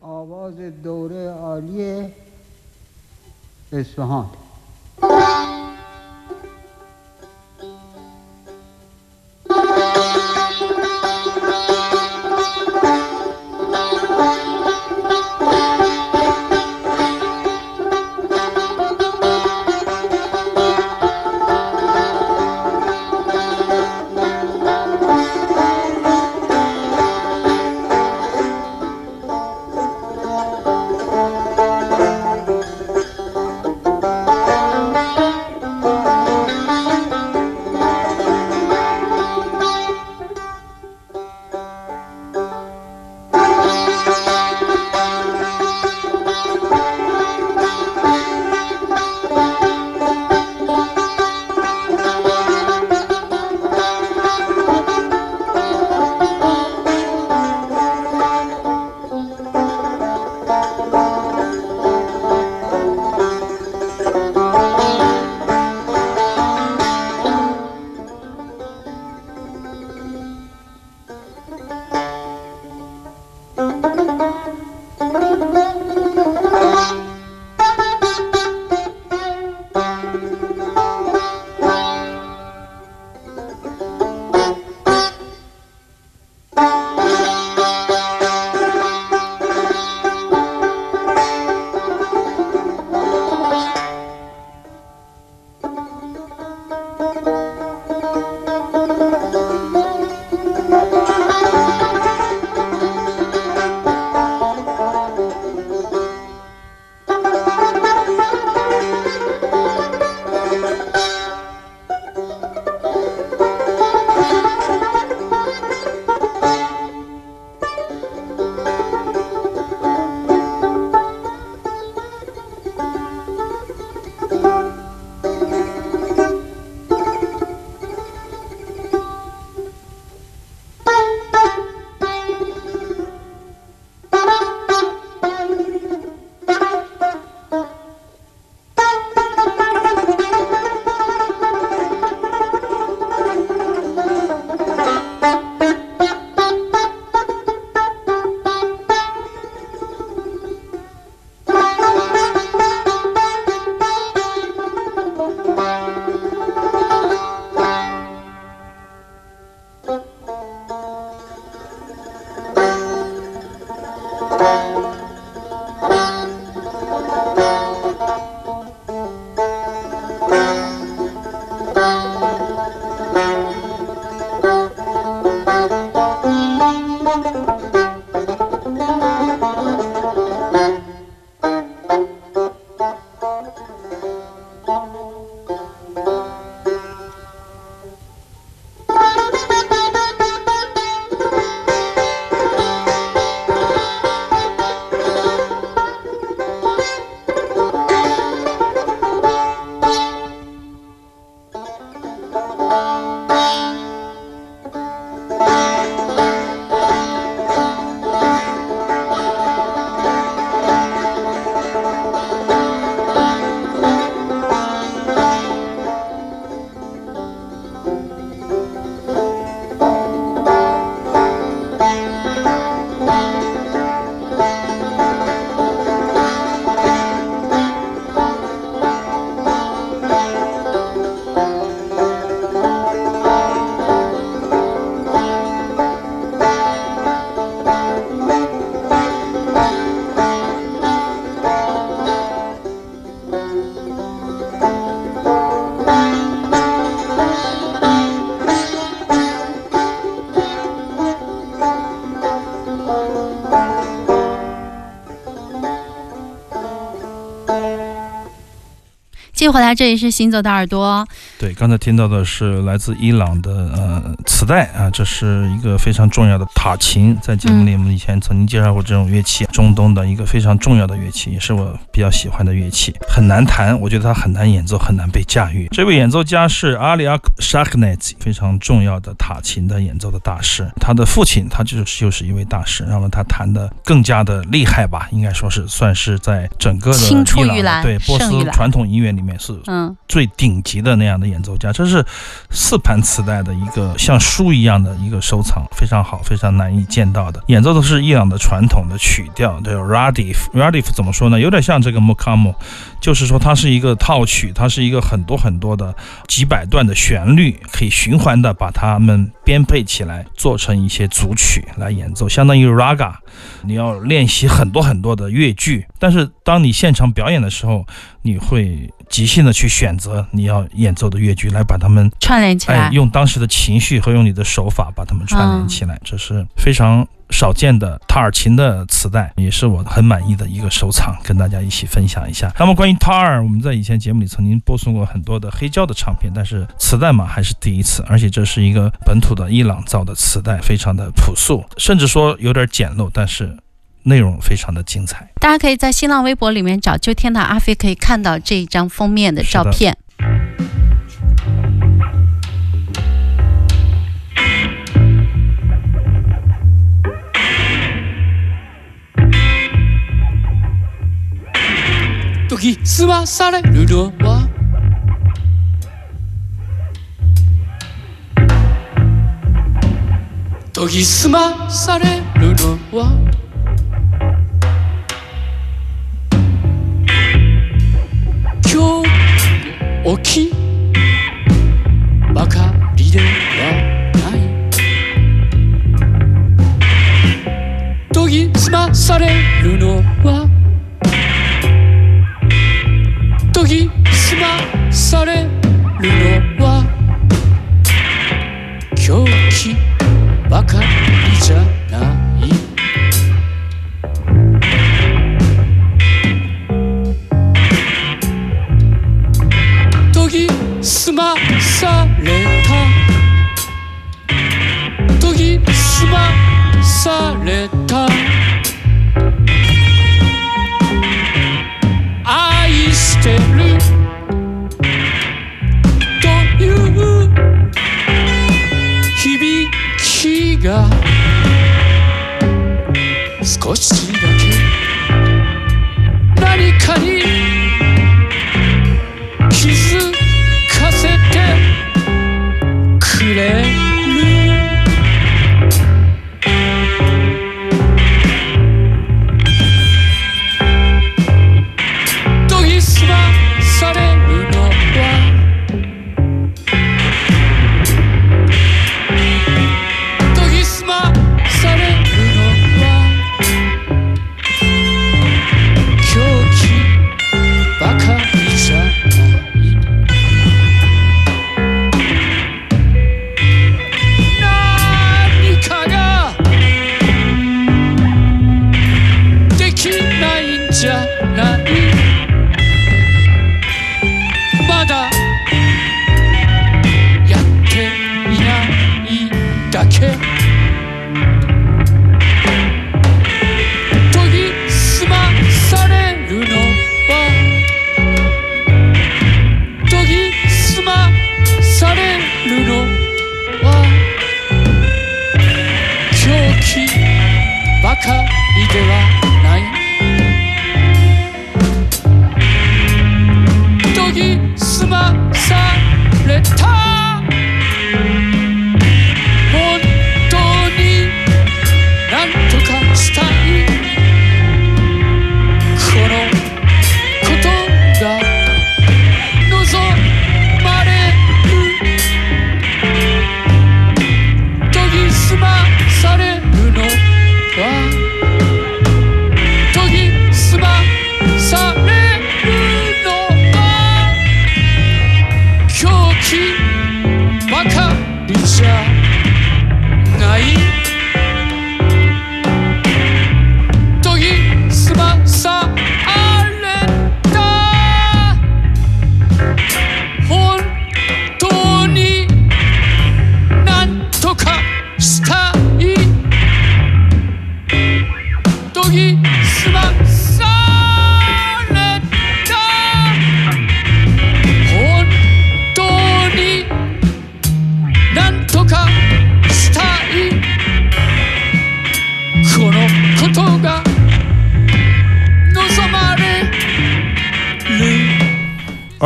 آواز دوره عالی اصفهان. 迎回来，这里是行走的耳朵。对，刚才听到的是来自伊朗的呃磁带啊，这是一个非常重要的塔琴，在节目里我们以前曾经介绍过这种乐器，中东的一个非常重要的乐器，也是我比较喜欢的乐器。很难弹，我觉得它很难演奏，很难被驾驭。这位演奏家是阿里阿克沙克奈兹，非常重要的塔琴的演奏的大师。他的父亲他就是就是一位大师，让他弹的更加的厉害吧，应该说是算是在整个的伊朗对波斯传统音乐里面。是嗯最顶级的那样的演奏家。这是四盘磁带的一个像书一样的一个收藏，非常好，非常难以见到的。演奏的是伊朗的传统的曲调，叫 radif。radif 怎么说呢？有点像这个 mukam，就是说它是一个套曲，它是一个很多很多的几百段的旋律，可以循环的把它们编配起来，做成一些组曲来演奏，相当于 raga。你要练习很多很多的乐句，但是当你现场表演的时候，你会即兴的去选择你要演奏的乐句，来把它们串联起哎来，用当时的情绪和用你的手法把它们串联起来，这是非常少见的塔尔琴的磁带，也是我很满意的一个收藏，跟大家一起分享一下。那么关于塔尔，我们在以前节目里曾经播送过很多的黑胶的唱片，但是磁带嘛还是第一次，而且这是一个本土的伊朗造的磁带，非常的朴素，甚至说有点简陋，但是内容非常的精彩。大家可以在新浪微博里面找“就天堂阿飞”，可以看到这一张封面的照片。研ぎ澄まされるのは？研ぎ澄まされるのは？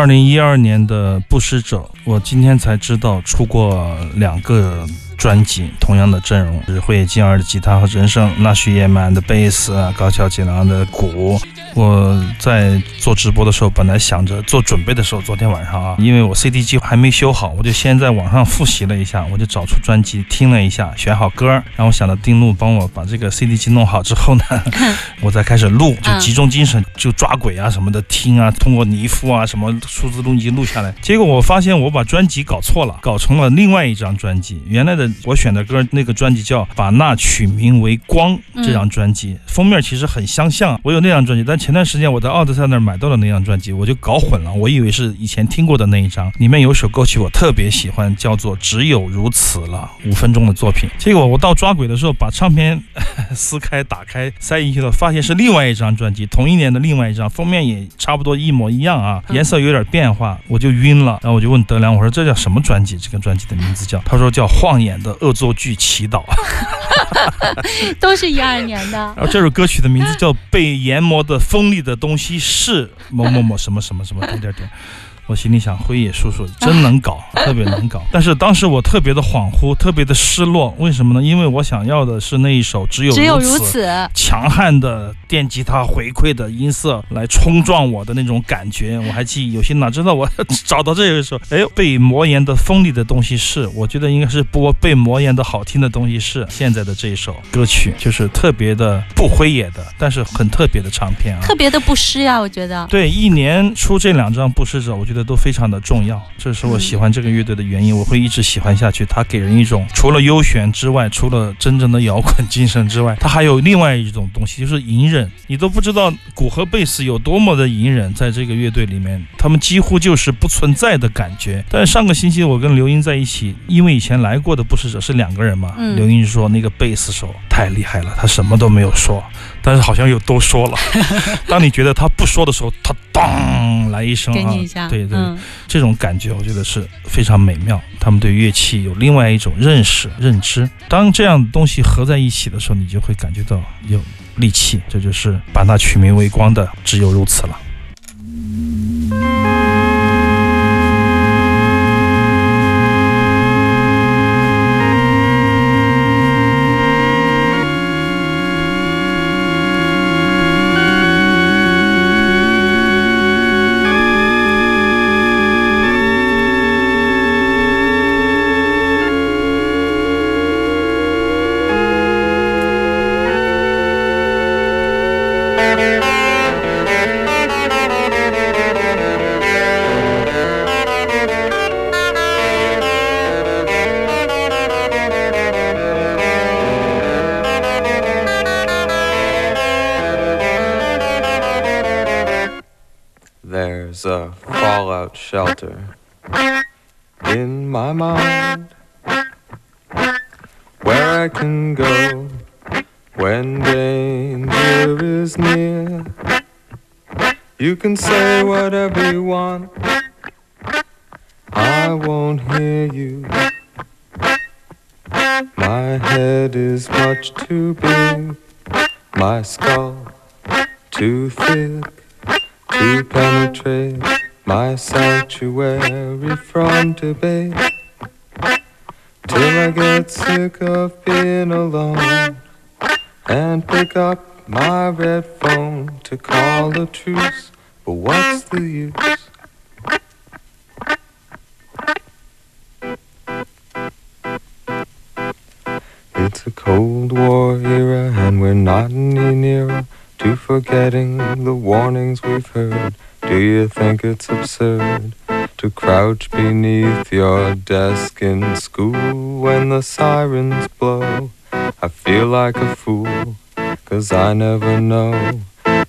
二零一二年的《布施者》，我今天才知道出过两个专辑，同样的阵容，是灰野静二的吉他和人声，那须野满的贝斯啊，高桥吉郎的鼓。我在做直播的时候，本来想着做准备的时候，昨天晚上啊，因为我 CD 机还没修好，我就先在网上复习了一下，我就找出专辑听了一下，选好歌，然后想着丁路帮我把这个 CD 机弄好之后呢，我再开始录，就集中精神，就抓轨啊什么的听啊，通过尼夫啊什么数字录音机录下来。结果我发现我把专辑搞错了，搞成了另外一张专辑。原来的我选的歌那个专辑叫《把那取名为光》这张专辑，封面其实很相像。我有那张专辑，但前段时间我在奥德赛那儿买到了那张专辑，我就搞混了，我以为是以前听过的那一张。里面有首歌曲我特别喜欢，叫做《只有如此了》，五分钟的作品。结果我到抓鬼的时候，把唱片 撕开、打开、塞进去了，发现是另外一张专辑，同一年的另外一张，封面也差不多一模一样啊，颜色有点变化，我就晕了。然后我就问德良，我说这叫什么专辑？这个专辑的名字叫？他说叫《晃眼的恶作剧祈祷》。都是一二年的。然后这首歌曲的名字叫《被研磨的锋利的东西是某某某什么什么什么点点点》。我心里想，辉野叔叔真能搞，特别能搞。但是当时我特别的恍惚，特别的失落。为什么呢？因为我想要的是那一首只有只有如如此，强悍的电吉他回馈的音色来冲撞我的那种感觉。我还记忆犹新，哪知道我找到这个时候，哎，被磨研的锋利的东西是，我觉得应该是播被磨研的好听的东西是现在的这一首歌曲，就是特别的不辉野的，但是很特别的唱片啊。特别的不失呀，我觉得。对，一年出这两张不失者，我觉得都非常的重要，这是我喜欢这个乐队的原因，我会一直喜欢下去。它给人一种除了悠闲之外，除了真正的摇滚 精神之外，它还有另外一种东西，就是隐忍。你都不知道鼓和贝斯有多么的隐忍，在这个乐队里面，他们几乎就是不存在的感觉。但是上个星期我跟刘英在一起，因为以前来过的不施者是两个人嘛，嗯刘英说那个贝斯手太厉害了，他什么都没有说，但是好像又都说了。当你觉得他不说的时候，他当来一声啊对对，嗯，这种感觉我觉得是非常美妙。他们对乐器有另外一种认识、认知。当这样的东西合在一起的时候，你就会感觉到有力气。这就是把它取名为光的，只有如此了。There's a fallout shelter in my mind where I can go when danger is near. You can say whatever you want, I won't hear you. My head is much too big, my skull too thick to penetrate my sanctuary from debate till I get sick of being alone and pick up my red phone to call a truce. But what's the use? It's a Cold War era, and we're not any nearer to forgetting the warnings we've heard. Do you think it's absurd to crouch beneath your desk in school when the sirens blow? I feel like a fool, cause I never know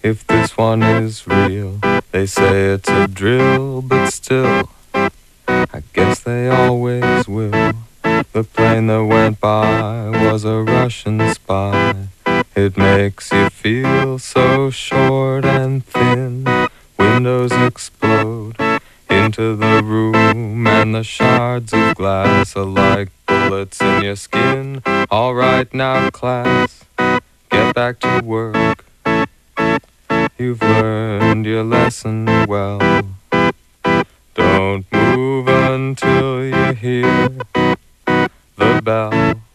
if this one is real. They say it's a drill, but still, I guess they always will. The plane that went by was a Russian spy. It makes you feel so short and thin. Windows explode into the room, and the shards of glass are like bullets in your skin. All right, now, class, get back to work. You've learned your lesson well. Don't move until you hear the bell. “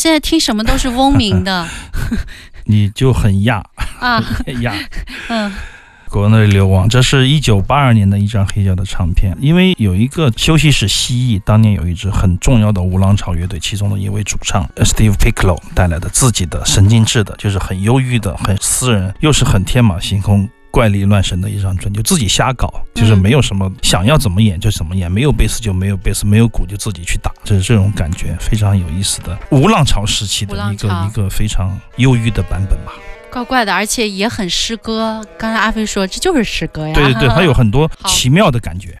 现在听什么都是嗡鸣的 你就很亚啊？亚。嗯国内流亡，这是一九八二年的一张黑胶的唱片。因为有一个休息室蜥蜴，当年有一支很重要的无浪潮乐队，其中的一位主唱呃 Steve Piccolo 带来的自己的神经质的，就是很忧郁的、很私人，又是很天马行空。怪力乱神的一张专辑，就自己瞎搞，就是没有什么想要怎么演就怎么演，没有贝斯就没有贝斯，没有鼓就自己去打，就是这种感觉，非常有意思的无浪潮时期的一个一个非常忧郁的版本吧。怪怪的，而且也很诗歌。刚才阿飞说这就是诗歌呀。对对对，它有很多 奇妙的感觉。